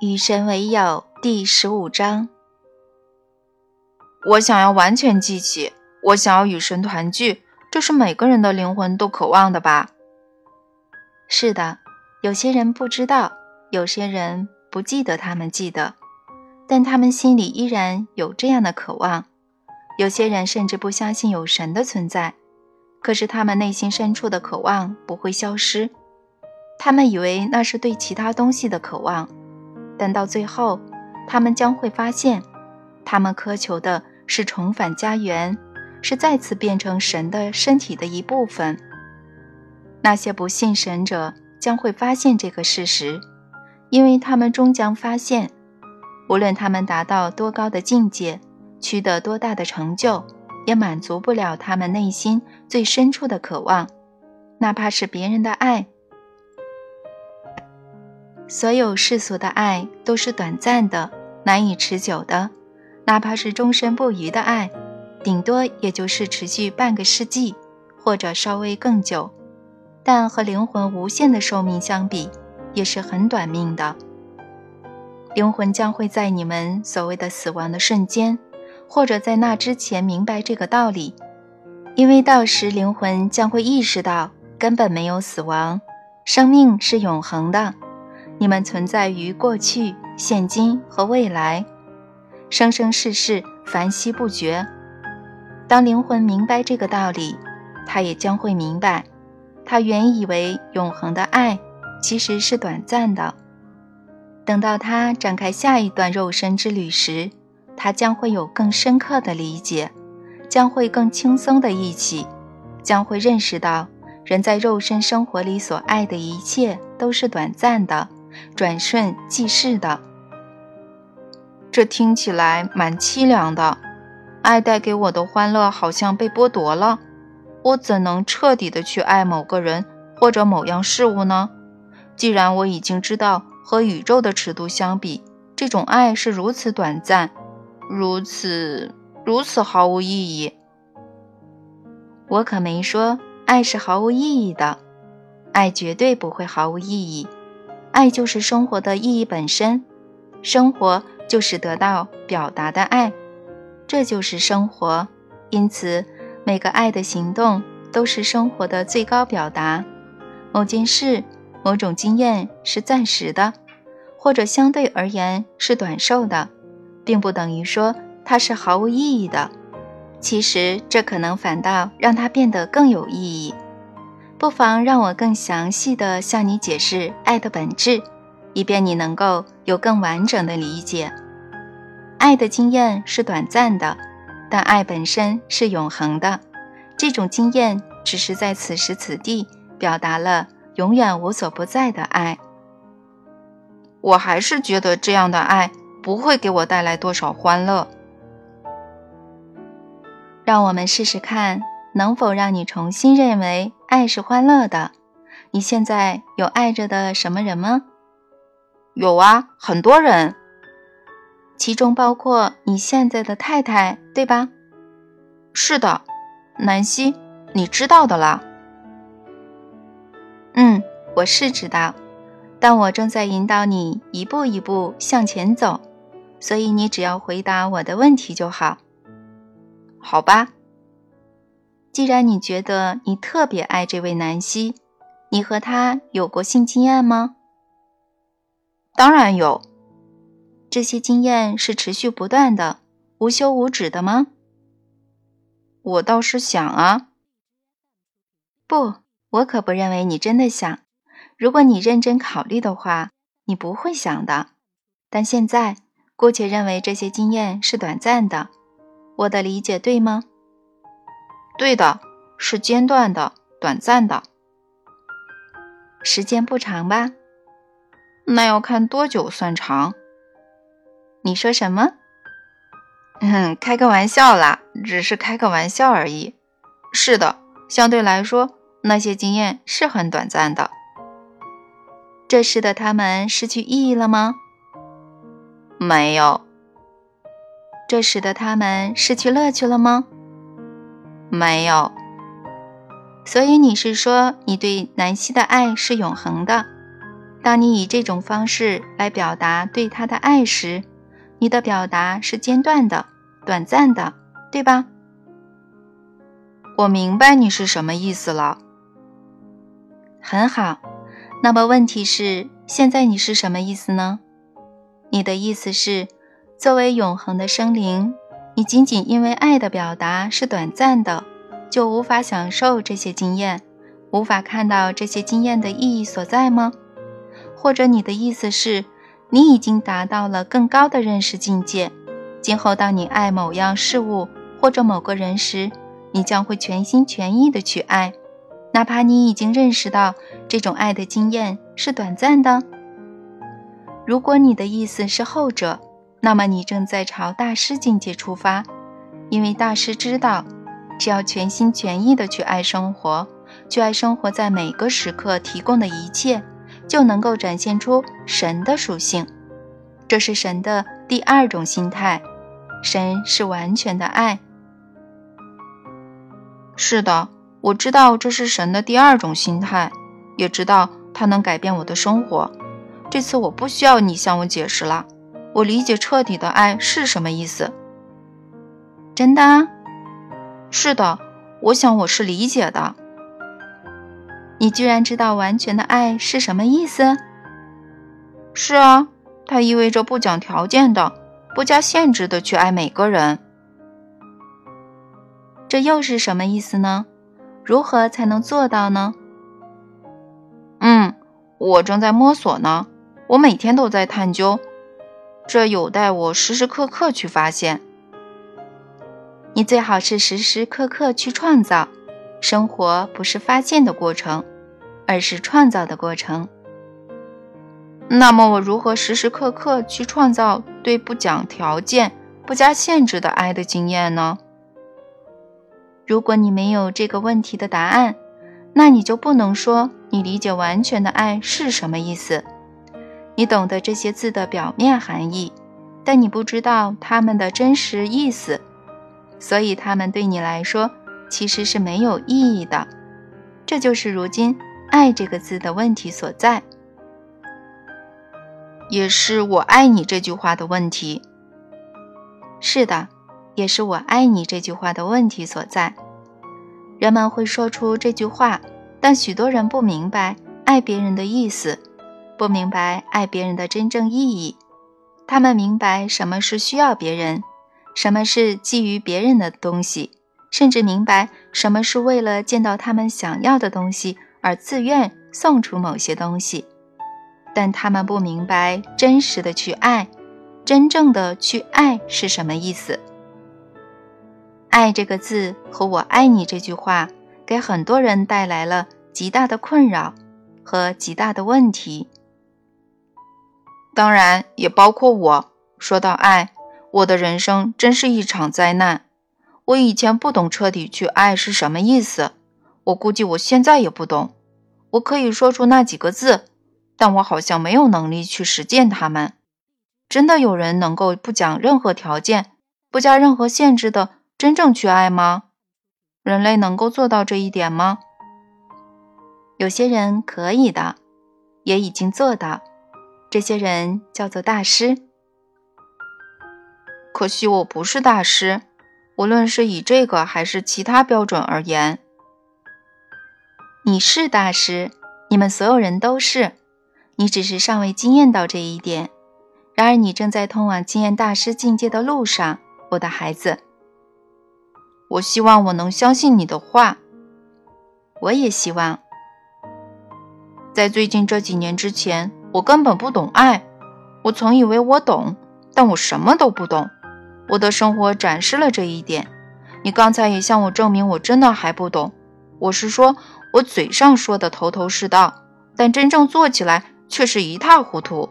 与神为友第十五章。我想要完全记起，我想要与神团聚，这是每个人的灵魂都渴望的吧？是的，有些人不知道，有些人不记得，他们记得，但他们心里依然有这样的渴望。有些人甚至不相信有神的存在，可是他们内心深处的渴望不会消失。他们以为那是对其他东西的渴望。但到最后，他们将会发现，他们渴求的是重返家园，是再次变成神的身体的一部分。那些不信神者将会发现这个事实，因为他们终将发现，无论他们达到多高的境界，取得多大的成就，也满足不了他们内心最深处的渴望，哪怕是别人的爱。所有世俗的爱都是短暂的、难以持久的，哪怕是终身不渝的爱，顶多也就是持续半个世纪，或者稍微更久。但和灵魂无限的寿命相比，也是很短命的。灵魂将会在你们所谓的死亡的瞬间，或者在那之前明白这个道理，因为到时灵魂将会意识到根本没有死亡，生命是永恒的。你们存在于过去、现今和未来，生生世世，繁息不绝。当灵魂明白这个道理，他也将会明白，他原以为永恒的爱其实是短暂的。等到他展开下一段肉身之旅时，他将会有更深刻的理解，将会更轻松的忆起，将会认识到人在肉身生活里所爱的一切都是短暂的。转瞬即逝的，这听起来蛮凄凉的。爱带给我的欢乐好像被剥夺了，我怎能彻底的去爱某个人或者某样事物呢？既然我已经知道和宇宙的尺度相比，这种爱是如此短暂，如此如此毫无意义。我可没说爱是毫无意义的，爱绝对不会毫无意义。爱就是生活的意义本身，生活就是得到表达的爱，这就是生活。因此，每个爱的行动都是生活的最高表达。某件事、某种经验是暂时的，或者相对而言是短寿的，并不等于说它是毫无意义的。其实，这可能反倒让它变得更有意义。不妨让我更详细的向你解释爱的本质，以便你能够有更完整的理解。爱的经验是短暂的，但爱本身是永恒的。这种经验只是在此时此地表达了永远无所不在的爱。我还是觉得这样的爱不会给我带来多少欢乐。让我们试试看。能否让你重新认为爱是欢乐的？你现在有爱着的什么人吗？有啊，很多人，其中包括你现在的太太，对吧？是的，南希，你知道的啦。嗯，我是知道，但我正在引导你一步一步向前走，所以你只要回答我的问题就好。好吧。既然你觉得你特别爱这位南希，你和他有过性经验吗？当然有。这些经验是持续不断的、无休无止的吗？我倒是想啊。不，我可不认为你真的想。如果你认真考虑的话，你不会想的。但现在，姑且认为这些经验是短暂的。我的理解对吗？对的，是间断的、短暂的，时间不长吧？那要看多久算长。你说什么？嗯，开个玩笑啦，只是开个玩笑而已。是的，相对来说，那些经验是很短暂的。这使得他们失去意义了吗？没有。这使得他们失去乐趣了吗？没有，所以你是说你对南希的爱是永恒的？当你以这种方式来表达对他的爱时，你的表达是间断的、短暂的，对吧？我明白你是什么意思了。很好，那么问题是，现在你是什么意思呢？你的意思是，作为永恒的生灵，你仅仅因为爱的表达是短暂的，就无法享受这些经验，无法看到这些经验的意义所在吗？或者你的意思是，你已经达到了更高的认识境界，今后当你爱某样事物或者某个人时，你将会全心全意的去爱，哪怕你已经认识到这种爱的经验是短暂的。如果你的意思是后者，那么你正在朝大师境界出发，因为大师知道，只要全心全意的去爱生活，去爱生活在每个时刻提供的一切。就能够展现出神的属性，这是神的第二种心态。神是完全的爱。是的，我知道这是神的第二种心态，也知道它能改变我的生活。这次我不需要你向我解释了，我理解彻底的爱是什么意思。真的？是的，我想我是理解的。你居然知道完全的爱是什么意思？是啊，它意味着不讲条件的、不加限制的去爱每个人。这又是什么意思呢？如何才能做到呢？嗯，我正在摸索呢。我每天都在探究，这有待我时时刻刻去发现。你最好是时时刻刻去创造。生活不是发现的过程。而是创造的过程。那么，我如何时时刻刻去创造对不讲条件、不加限制的爱的经验呢？如果你没有这个问题的答案，那你就不能说你理解完全的爱是什么意思。你懂得这些字的表面含义，但你不知道它们的真实意思，所以它们对你来说其实是没有意义的。这就是如今。爱这个字的问题所在，也是我爱你这句话的问题。是的，也是我爱你这句话的问题所在。人们会说出这句话，但许多人不明白爱别人的意思，不明白爱别人的真正意义。他们明白什么是需要别人，什么是基于别人的东西，甚至明白什么是为了见到他们想要的东西。而自愿送出某些东西，但他们不明白真实的去爱，真正的去爱是什么意思。爱这个字和我爱你这句话，给很多人带来了极大的困扰和极大的问题。当然，也包括我。说到爱，我的人生真是一场灾难。我以前不懂彻底去爱是什么意思。我估计我现在也不懂，我可以说出那几个字，但我好像没有能力去实践它们。真的有人能够不讲任何条件、不加任何限制的真正去爱吗？人类能够做到这一点吗？有些人可以的，也已经做到。这些人叫做大师。可惜我不是大师，无论是以这个还是其他标准而言。你是大师，你们所有人都是，你只是尚未经验到这一点。然而，你正在通往经验大师境界的路上，我的孩子。我希望我能相信你的话。我也希望。在最近这几年之前，我根本不懂爱。我曾以为我懂，但我什么都不懂。我的生活展示了这一点。你刚才也向我证明，我真的还不懂。我是说。我嘴上说的头头是道，但真正做起来却是一塌糊涂。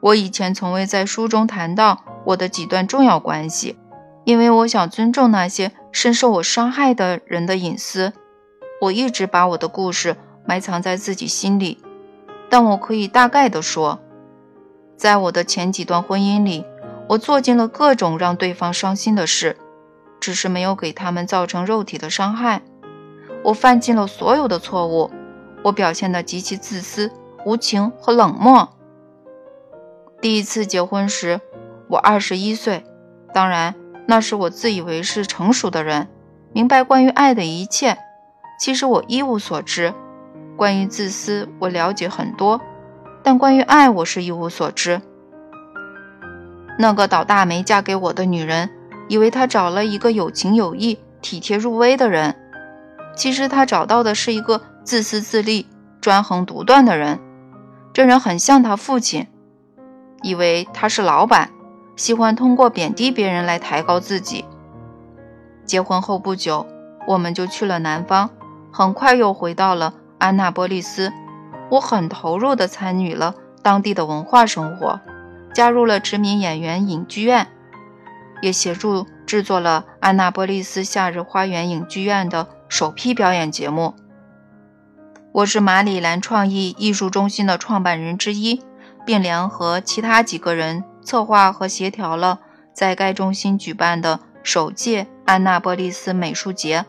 我以前从未在书中谈到我的几段重要关系，因为我想尊重那些深受我伤害的人的隐私。我一直把我的故事埋藏在自己心里，但我可以大概的说，在我的前几段婚姻里，我做尽了各种让对方伤心的事，只是没有给他们造成肉体的伤害。我犯尽了所有的错误，我表现得极其自私，无情和冷漠。第一次结婚时，我二十一岁，当然那是我自以为是成熟的人，明白关于爱的一切。其实我一无所知。关于自私，我了解很多，但关于爱，我是一无所知。那个倒大霉嫁给我的女人，以为她找了一个有情有义、体贴入微的人，其实她找到的是一个自私自利、专横独断的人。这人很像他父亲，以为他是老板，喜欢通过贬低别人来抬高自己。结婚后不久，我们就去了南方，很快又回到了。安娜波利斯，我很投入地参与了当地的文化生活，加入了殖民演员影剧院，也协助制作了安娜波利斯夏日花园影剧院的首批表演节目。我是马里兰创意艺术中心的创办人之一，并联合其他几个人策划和协调了在该中心举办的首届安娜波利斯美术节。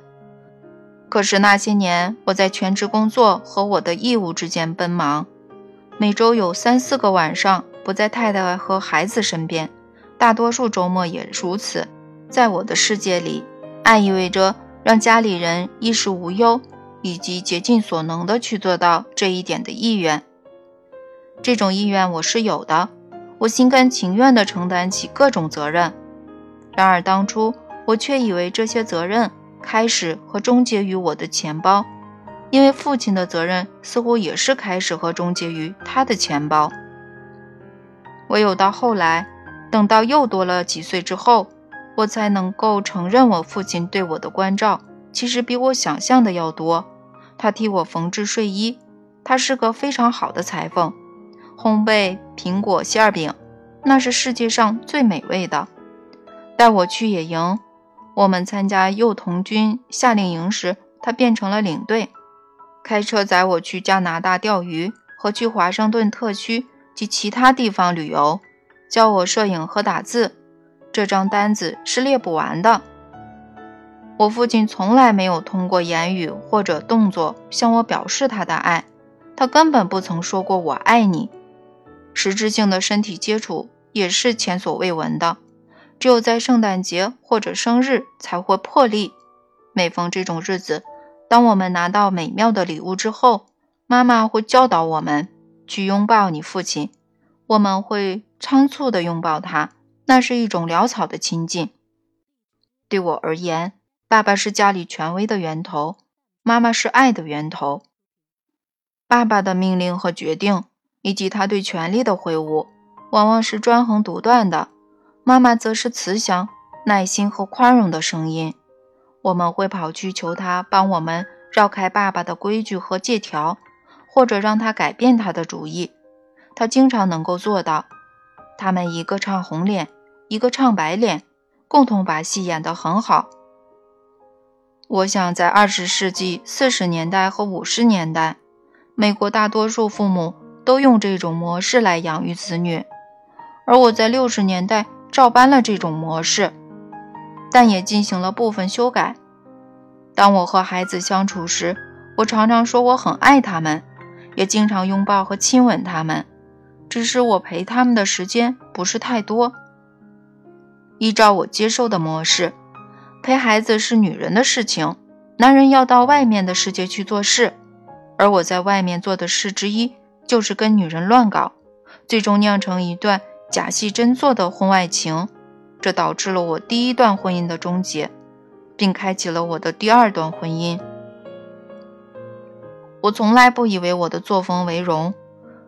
可是那些年，我在全职工作和我的义务之间奔忙，每周有三四个晚上不在太太和孩子身边，大多数周末也如此。在我的世界里，爱意味着让家里人衣食无忧，以及竭尽所能的去做到这一点的意愿。这种意愿我是有的，我心甘情愿地承担起各种责任。然而当初我却以为这些责任。开始和终结于我的钱包，因为父亲的责任似乎也是开始和终结于他的钱包。唯有到后来，等到又多了几岁之后，我才能够承认我父亲对我的关照其实比我想象的要多。他替我缝制睡衣，他是个非常好的裁缝，烘焙苹果馅饼，那是世界上最美味的。带我去野营。我们参加幼童军夏令营时，他变成了领队，开车载我去加拿大钓鱼和去华盛顿特区及其他地方旅游，教我摄影和打字。这张单子是列不完的。我父亲从来没有通过言语或者动作向我表示他的爱，他根本不曾说过“我爱你”。实质性的身体接触也是前所未闻的。只有在圣诞节或者生日才会破例。每逢这种日子，当我们拿到美妙的礼物之后，妈妈会教导我们去拥抱你父亲。我们会仓促地拥抱他，那是一种潦草的亲近。对我而言，爸爸是家里权威的源头，妈妈是爱的源头。爸爸的命令和决定，以及他对权力的挥舞，往往是专横独断的。妈妈则是慈祥、耐心和宽容的声音。我们会跑去求他帮我们绕开爸爸的规矩和借条，或者让他改变他的主意。他经常能够做到。他们一个唱红脸，一个唱白脸，共同把戏演得很好。我想，在二十世纪四十年代和五十年代，美国大多数父母都用这种模式来养育子女，而我在六十年代。照搬了这种模式，但也进行了部分修改。当我和孩子相处时，我常常说我很爱他们，也经常拥抱和亲吻他们。只是我陪他们的时间不是太多。依照我接受的模式，陪孩子是女人的事情，男人要到外面的世界去做事。而我在外面做的事之一，就是跟女人乱搞，最终酿成一段。假戏真做的婚外情，这导致了我第一段婚姻的终结，并开启了我的第二段婚姻。我从来不以为我的作风为荣，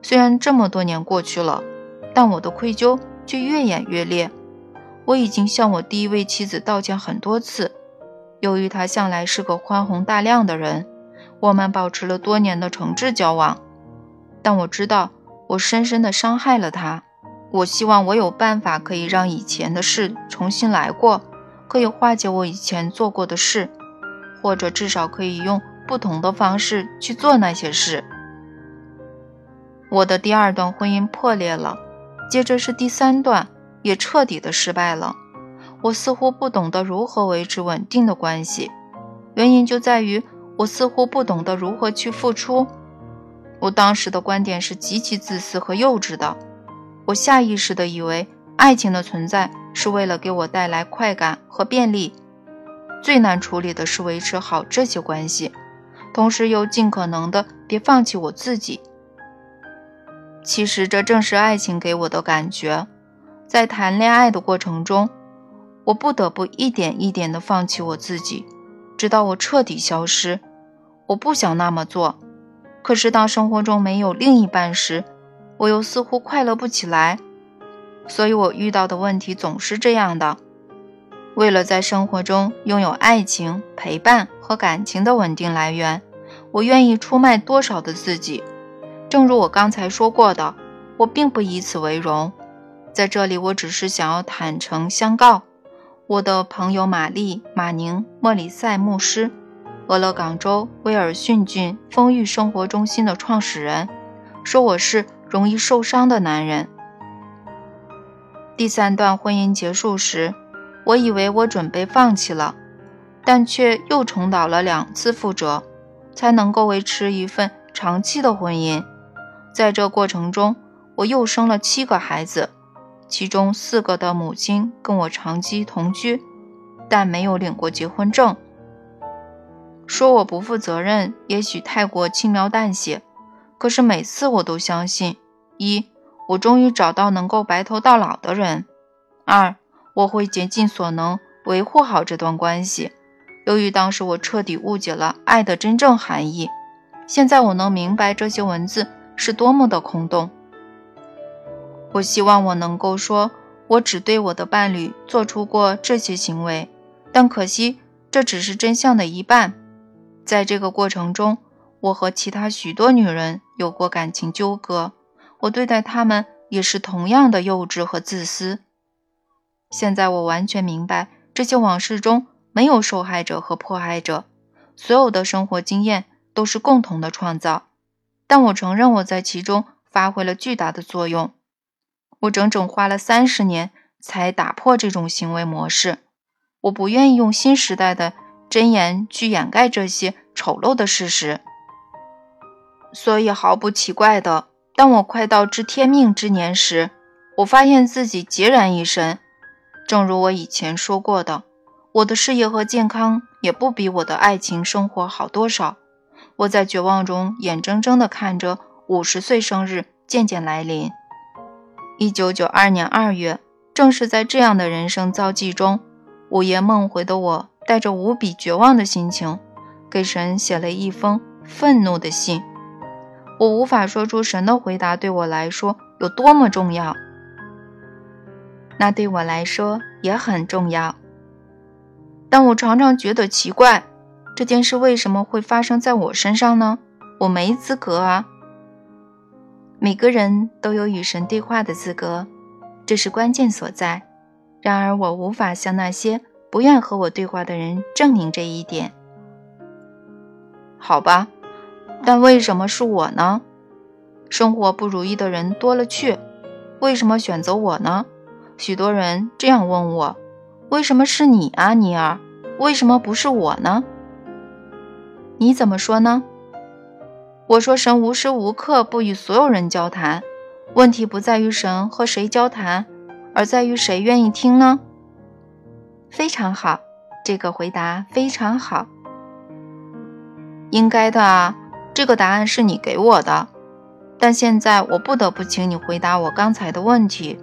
虽然这么多年过去了，但我的愧疚却越演越烈。我已经向我第一位妻子道歉很多次，由于她向来是个宽宏大量的人，我们保持了多年的诚挚交往。但我知道，我深深的伤害了她。我希望我有办法可以让以前的事重新来过，可以化解我以前做过的事，或者至少可以用不同的方式去做那些事。我的第二段婚姻破裂了，接着是第三段，也彻底的失败了。我似乎不懂得如何维持稳定的关系，原因就在于我似乎不懂得如何去付出。我当时的观点是极其自私和幼稚的。我下意识地以为，爱情的存在是为了给我带来快感和便利。最难处理的是维持好这些关系，同时又尽可能的别放弃我自己。其实这正是爱情给我的感觉，在谈恋爱的过程中，我不得不一点一点的放弃我自己，直到我彻底消失。我不想那么做，可是当生活中没有另一半时，我又似乎快乐不起来。所以我遇到的问题总是这样的。为了在生活中拥有爱情、陪伴和感情的稳定来源，我愿意出卖多少的自己？正如我刚才说过的，我并不以此为荣。在这里，我只是想要坦诚相告：我的朋友玛丽·马宁·莫里塞牧师，俄勒冈州威尔逊郡丰裕生活中心的创始人，说我是容易受伤的男人。第三段婚姻结束时。我以为我准备放弃了，但却又重蹈了两次覆辙，才能够维持一份长期的婚姻。在这过程中，我又生了七个孩子，其中四个的母亲跟我长期同居，但没有领过结婚证。说我不负责任，也许太过轻描淡写，可是每次我都相信：一，我终于找到能够白头到老的人；二。我会竭尽所能维护好这段关系。由于当时我彻底误解了爱的真正含义，现在我能明白这些文字是多么的空洞。我希望我能够说，我只对我的伴侣做出过这些行为，但可惜这只是真相的一半。在这个过程中，我和其他许多女人有过感情纠葛，我对待他们也是同样的幼稚和自私。现在我完全明白，这些往事中没有受害者和迫害者，所有的生活经验都是共同的创造。但我承认我在其中发挥了巨大的作用。我整整花了三十年才打破这种行为模式。我不愿意用新时代的箴言去掩盖这些丑陋的事实。所以毫不奇怪的，当我快到知天命之年时，我发现自己孑然一身。正如我以前说过的，我的事业和健康也不比我的爱情生活好多少。我在绝望中眼睁睁地看着五十岁生日渐渐来临。一九九二年二月，正是在这样的人生遭际中，午夜梦回的我，带着无比绝望的心情，给神写了一封愤怒的信。我无法说出神的回答对我来说有多么重要。那对我来说也很重要，但我常常觉得奇怪，这件事为什么会发生在我身上呢？我没资格啊！每个人都有与神对话的资格，这是关键所在。然而，我无法向那些不愿和我对话的人证明这一点。好吧，但为什么是我呢？生活不如意的人多了去，为什么选择我呢？许多人这样问我：“为什么是你啊，尼尔？为什么不是我呢？”你怎么说呢？我说：“神无时无刻不与所有人交谈，问题不在于神和谁交谈，而在于谁愿意听呢？”非常好，这个回答非常好。应该的啊，这个答案是你给我的，但现在我不得不请你回答我刚才的问题。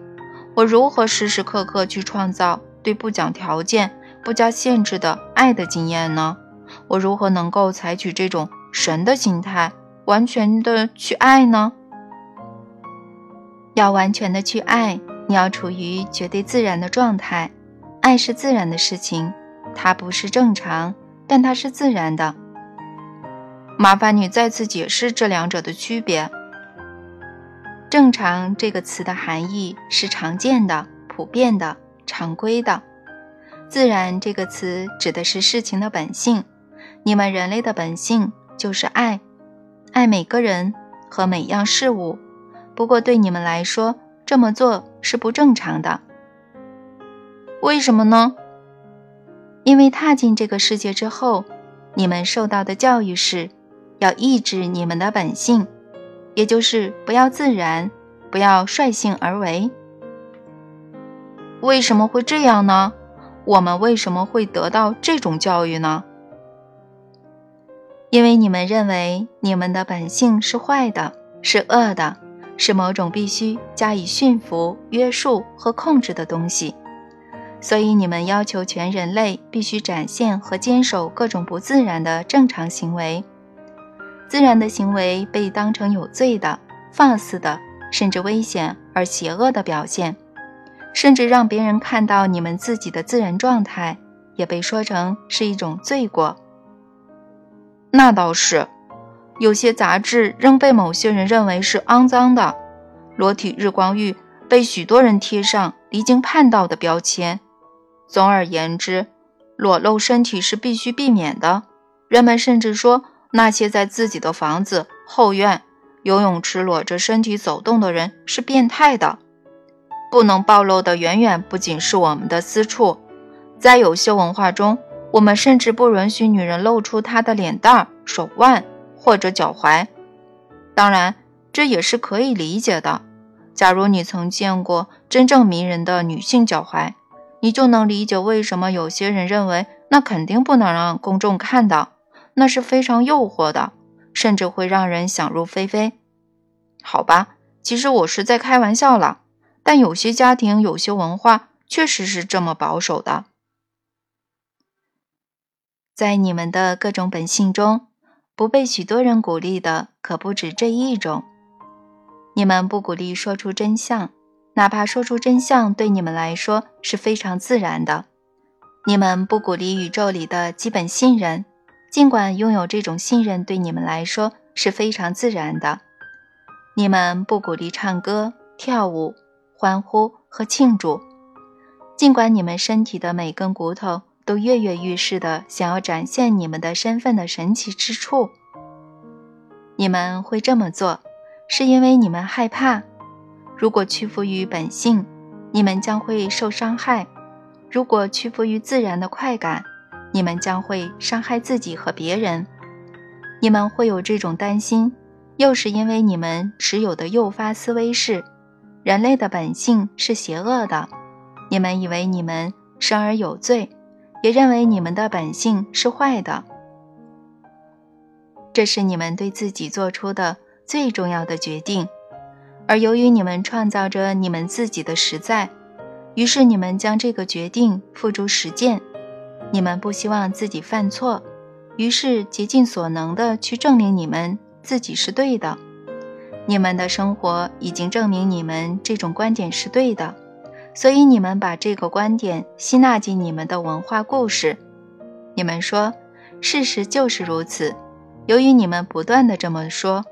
我如何时时刻刻去创造对不讲条件、不加限制的爱的经验呢？我如何能够采取这种神的心态，完全的去爱呢？要完全的去爱，你要处于绝对自然的状态。爱是自然的事情，它不是正常，但它是自然的。麻烦你再次解释这两者的区别。正常这个词的含义是常见的、普遍的、常规的。自然这个词指的是事情的本性。你们人类的本性就是爱，爱每个人和每样事物。不过对你们来说，这么做是不正常的。为什么呢？因为踏进这个世界之后，你们受到的教育是，要抑制你们的本性。也就是不要自然，不要率性而为。为什么会这样呢？我们为什么会得到这种教育呢？因为你们认为你们的本性是坏的，是恶的，是某种必须加以驯服、约束和控制的东西，所以你们要求全人类必须展现和坚守各种不自然的正常行为。自然的行为被当成有罪的、放肆的，甚至危险而邪恶的表现，甚至让别人看到你们自己的自然状态，也被说成是一种罪过。那倒是，有些杂志仍被某些人认为是肮脏的，裸体日光浴被许多人贴上离经叛道的标签。总而言之，裸露身体是必须避免的。人们甚至说，那些在自己的房子、后院、游泳池裸着身体走动的人是变态的。不能暴露的远远不仅是我们的私处，在有些文化中。我们甚至不允许女人露出她的脸蛋、手腕或者脚踝。当然，这也是可以理解的。假如你曾见过真正迷人的女性脚踝，你就能理解为什么有些人认为那肯定不能让公众看到，那是非常诱惑的，甚至会让人想入非非。好吧，其实我是在开玩笑了，但有些家庭、有些文化确实是这么保守的。在你们的各种本性中，不被许多人鼓励的可不止这一种。你们不鼓励说出真相，哪怕说出真相对你们来说是非常自然的。你们不鼓励宇宙里的基本信任，尽管拥有这种信任对你们来说是非常自然的。你们不鼓励唱歌、跳舞、欢呼和庆祝，尽管你们身体的每根骨头。都跃跃欲试的想要展现你们的身份的神奇之处。你们会这么做，是因为你们害怕，如果屈服于本性，你们将会受伤害；如果屈服于自然的快感，你们将会伤害自己和别人。你们会有这种担心，又是因为你们持有的诱发思维是：人类的本性是邪恶的。你们以为你们生而有罪。也认为你们的本性是坏的，这是你们对自己做出的最重要的决定。而由于你们创造着你们自己的实在，于是你们将这个决定付诸实践。你们不希望自己犯错，于是竭尽所能的去证明你们自己是对的。你们的生活已经证明你们这种观点是对的。所以你们把这个观点吸纳进你们的文化故事，你们说事实就是如此。由于你们不断的这么说，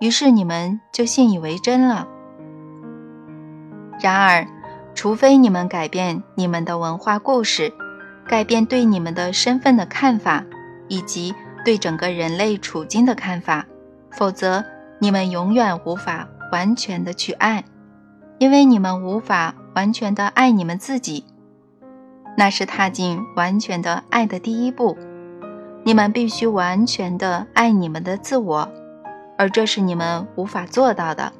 于是你们就信以为真了。然而，除非你们改变你们的文化故事，改变对你们的身份的看法，以及对整个人类处境的看法，否则你们永远无法完全的去爱，因为你们无法。完全的爱你们自己，那是踏进完全的爱的第一步。你们必须完全的爱你们的自我，而这是你们无法做到的，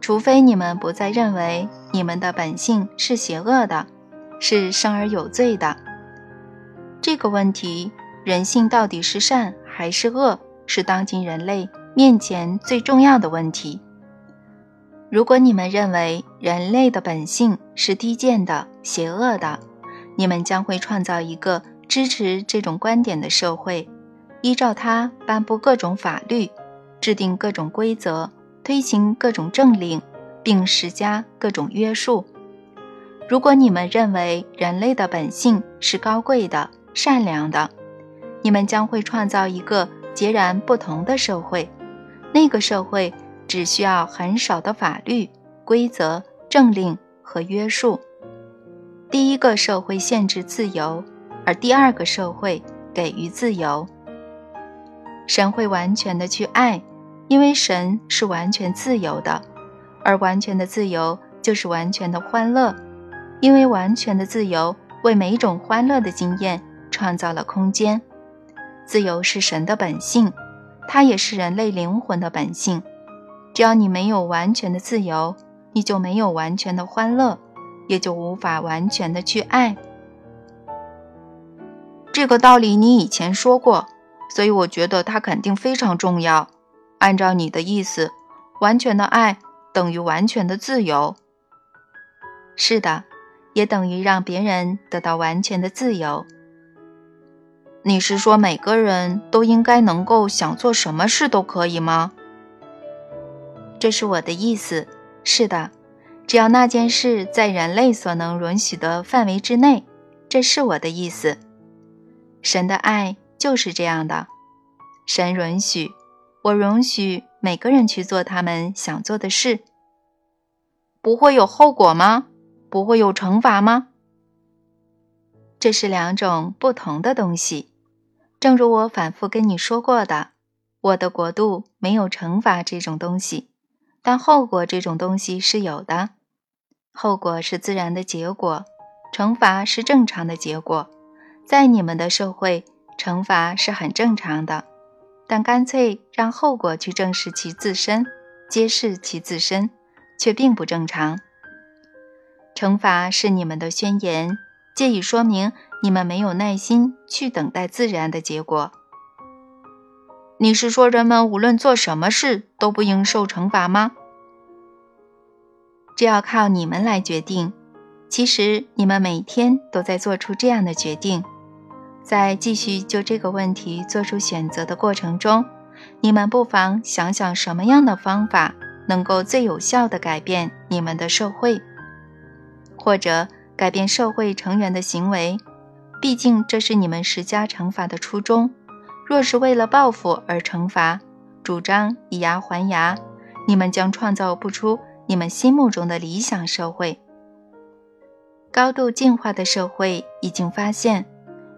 除非你们不再认为你们的本性是邪恶的，是生而有罪的。这个问题，人性到底是善还是恶，是当今人类面前最重要的问题。如果你们认为人类的本性是低贱的、邪恶的，你们将会创造一个支持这种观点的社会，依照它颁布各种法律，制定各种规则，推行各种政令，并施加各种约束。如果你们认为人类的本性是高贵的、善良的，你们将会创造一个截然不同的社会，那个社会。只需要很少的法律规则、政令和约束。第一个社会限制自由，而第二个社会给予自由。神会完全的去爱，因为神是完全自由的，而完全的自由就是完全的欢乐，因为完全的自由为每一种欢乐的经验创造了空间。自由是神的本性，它也是人类灵魂的本性。只要你没有完全的自由，你就没有完全的欢乐，也就无法完全的去爱。这个道理你以前说过，所以我觉得它肯定非常重要。按照你的意思，完全的爱等于完全的自由。是的，也等于让别人得到完全的自由。你是说每个人都应该能够想做什么事都可以吗？这是我的意思。是的，只要那件事在人类所能允许的范围之内，这是我的意思。神的爱就是这样的。神允许，我允许每个人去做他们想做的事。不会有后果吗？不会有惩罚吗？这是两种不同的东西。正如我反复跟你说过的，我的国度没有惩罚这种东西。但后果这种东西是有的，后果是自然的结果，惩罚是正常的结果。在你们的社会，惩罚是很正常的，但干脆让后果去正视其自身，揭示其自身，却并不正常。惩罚是你们的宣言，借以说明你们没有耐心去等待自然的结果。你是说，人们无论做什么事都不应受惩罚吗？这要靠你们来决定。其实你们每天都在做出这样的决定，在继续就这个问题做出选择的过程中，你们不妨想想什么样的方法能够最有效地改变你们的社会，或者改变社会成员的行为。毕竟这是你们施加惩罚的初衷。若是为了报复而惩罚，主张以牙还牙，你们将创造不出你们心目中的理想社会。高度进化的社会已经发现，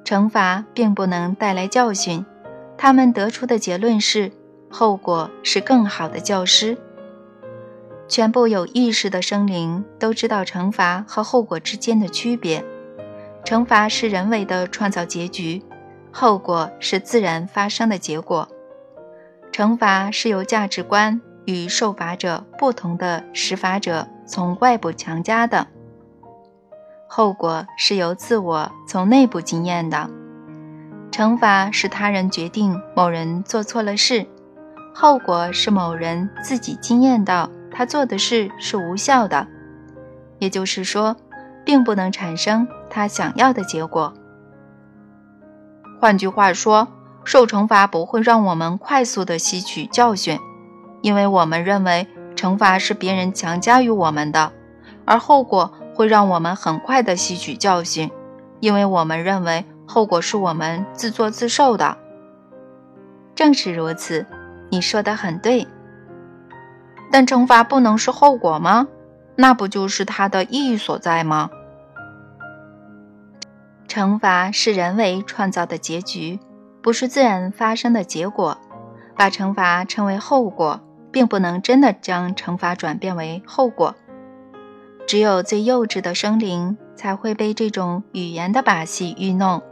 惩罚并不能带来教训。他们得出的结论是，后果是更好的教师。全部有意识的生灵都知道惩罚和后果之间的区别。惩罚是人为的创造结局。后果是自然发生的结果，惩罚是由价值观与受罚者不同的施法者从外部强加的；后果是由自我从内部经验的。惩罚是他人决定某人做错了事，后果是某人自己经验到他做的事是无效的，也就是说，并不能产生他想要的结果。换句话说，受惩罚不会让我们快速的吸取教训，因为我们认为惩罚是别人强加于我们的；而后果会让我们很快的吸取教训，因为我们认为后果是我们自作自受的。正是如此，你说的很对。但惩罚不能是后果吗？那不就是它的意义所在吗？惩罚是人为创造的结局，不是自然发生的结果。把惩罚称为后果，并不能真的将惩罚转变为后果。只有最幼稚的生灵才会被这种语言的把戏愚弄，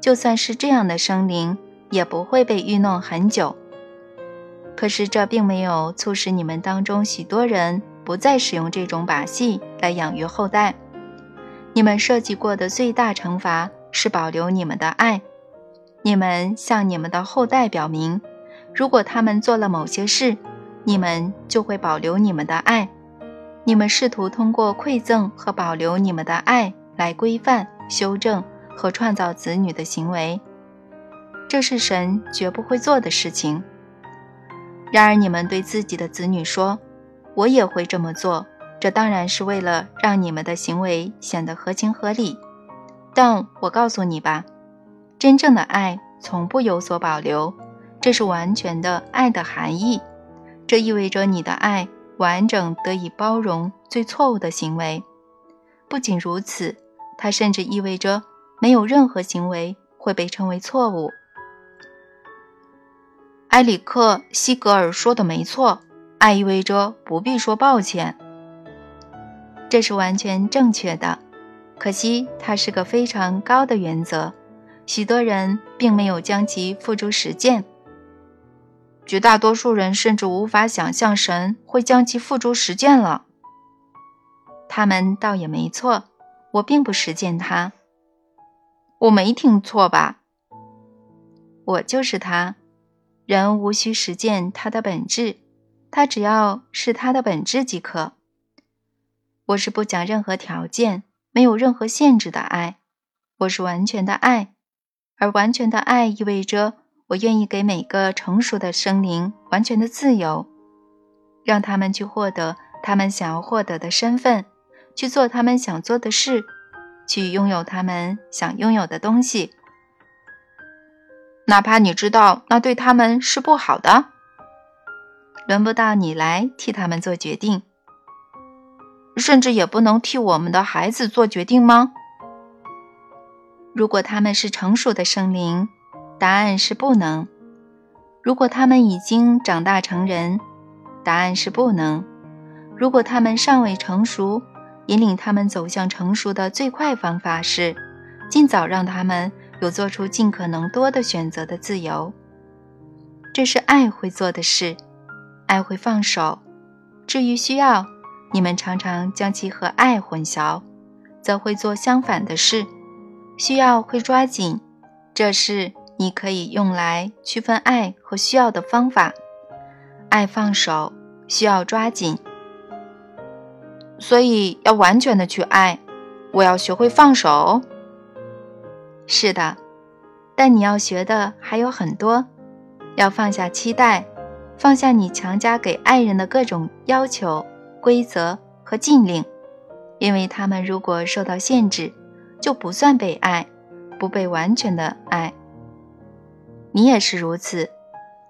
就算是这样的生灵，也不会被愚弄很久。可是这并没有促使你们当中许多人不再使用这种把戏来养育后代。你们设计过的最大惩罚是保留你们的爱。你们向你们的后代表明，如果他们做了某些事，你们就会保留你们的爱。你们试图通过馈赠和保留你们的爱来规范、修正和创造子女的行为，这是神绝不会做的事情。然而，你们对自己的子女说：“我也会这么做。”这当然是为了让你们的行为显得合情合理，但我告诉你吧，真正的爱从不有所保留，这是完全的爱的含义。这意味着你的爱完整得以包容最错误的行为。不仅如此，它甚至意味着没有任何行为会被称为错误。埃里克·西格尔说的没错，爱意味着不必说抱歉。这是完全正确的，可惜它是个非常高的原则，许多人并没有将其付诸实践。绝大多数人甚至无法想象神会将其付诸实践了。他们倒也没错，我并不实践它。我没听错吧？我就是他。人无需实践它的本质，它只要是它的本质即可。我是不讲任何条件、没有任何限制的爱。我是完全的爱，而完全的爱意味着我愿意给每个成熟的生灵完全的自由，让他们去获得他们想要获得的身份，去做他们想做的事，去拥有他们想拥有的东西。哪怕你知道那对他们是不好的，轮不到你来替他们做决定，甚至也不能替我们的孩子做决定吗？如果他们是成熟的生灵，答案是不能；如果他们已经长大成人，答案是不能；如果他们尚未成熟，引领他们走向成熟的最快方法是尽早让他们。有做出尽可能多的选择的自由，这是爱会做的事。爱会放手。至于需要，你们常常将其和爱混淆，则会做相反的事。需要会抓紧，这是你可以用来区分爱和需要的方法。爱放手，需要抓紧。所以要完全的去爱，我要学会放手。是的，但你要学的还有很多，要放下期待，放下你强加给爱人的各种要求、规则和禁令，因为他们如果受到限制，就不算被爱，不被完全的爱。你也是如此，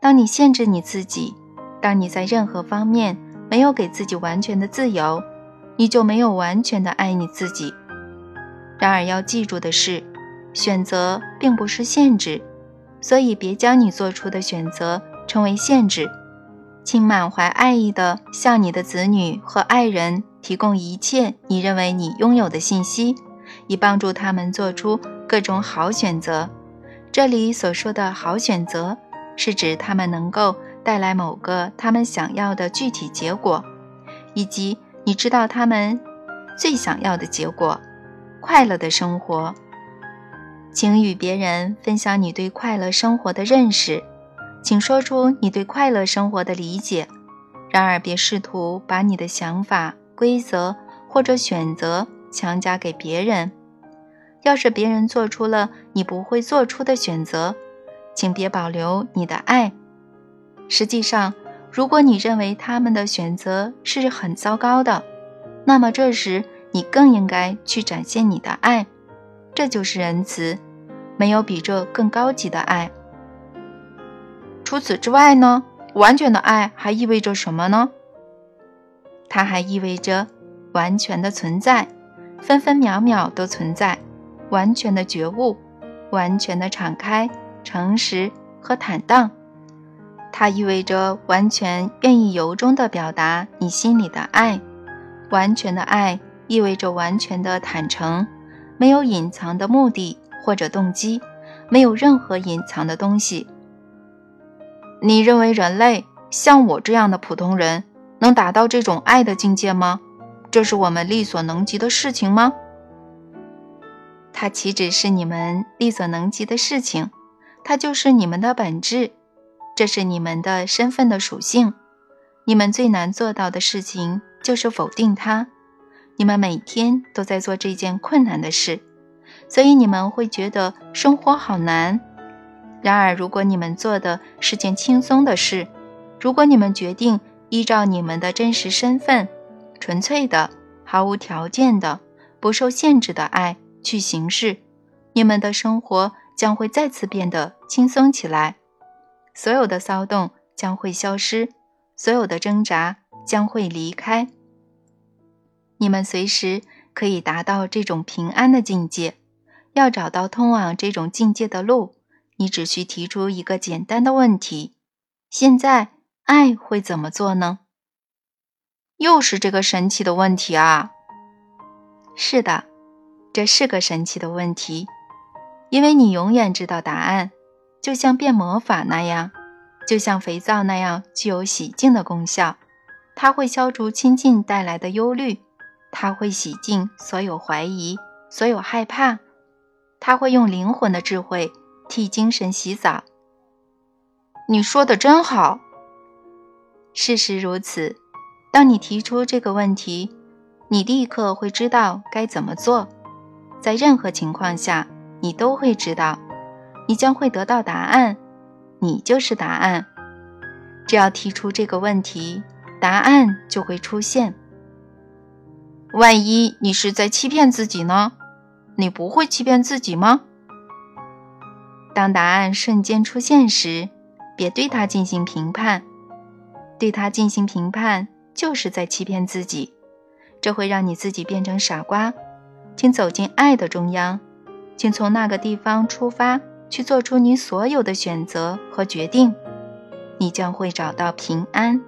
当你限制你自己，当你在任何方面没有给自己完全的自由，你就没有完全的爱你自己。然而要记住的是。选择并不是限制，所以别将你做出的选择称为限制。请满怀爱意地向你的子女和爱人提供一切你认为你拥有的信息，以帮助他们做出各种好选择。这里所说的好选择，是指他们能够带来某个他们想要的具体结果，以及你知道他们最想要的结果——快乐的生活。请与别人分享你对快乐生活的认识，请说出你对快乐生活的理解。然而，别试图把你的想法、规则或者选择强加给别人。要是别人做出了你不会做出的选择，请别保留你的爱。实际上，如果你认为他们的选择是很糟糕的，那么这时你更应该去展现你的爱。这就是仁慈，没有比这更高级的爱。除此之外呢？完全的爱还意味着什么呢？它还意味着完全的存在，分分秒秒都存在，完全的觉悟，完全的敞开、诚实和坦荡。它意味着完全愿意由衷地表达你心里的爱，完全的爱意味着完全的坦诚。没有隐藏的目的或者动机，没有任何隐藏的东西。你认为人类像我这样的普通人能达到这种爱的境界吗？这是我们力所能及的事情吗？它岂止是你们力所能及的事情，它就是你们的本质，这是你们的身份的属性。你们最难做到的事情就是否定它。你们每天都在做这件困难的事，所以你们会觉得生活好难。然而，如果你们做的是件轻松的事，如果你们决定依照你们的真实身份、纯粹的、毫无条件的、不受限制的爱去行事，你们的生活将会再次变得轻松起来。所有的骚动将会消失，所有的挣扎将会离开。你们随时可以达到这种平安的境界。要找到通往这种境界的路，你只需提出一个简单的问题：现在爱会怎么做呢？又是这个神奇的问题啊！是的，这是个神奇的问题，因为你永远知道答案，就像变魔法那样，就像肥皂那样具有洗净的功效。它会消除亲近带来的忧虑，它会洗净所有怀疑、所有害怕，它会用灵魂的智慧替精神洗澡。你说的真好。事实如此。当你提出这个问题，你立刻会知道该怎么做。在任何情况下，你都会知道，你将会得到答案。你就是答案。只要提出这个问题，答案就会出现。万一你是在欺骗自己呢？你不会欺骗自己吗？当答案瞬间出现时，别对它进行评判。对它进行评判，就是在欺骗自己。这会让你自己变成傻瓜。请走进爱的中央，请从那个地方出发，去做出你所有的选择和决定。你将会找到平安。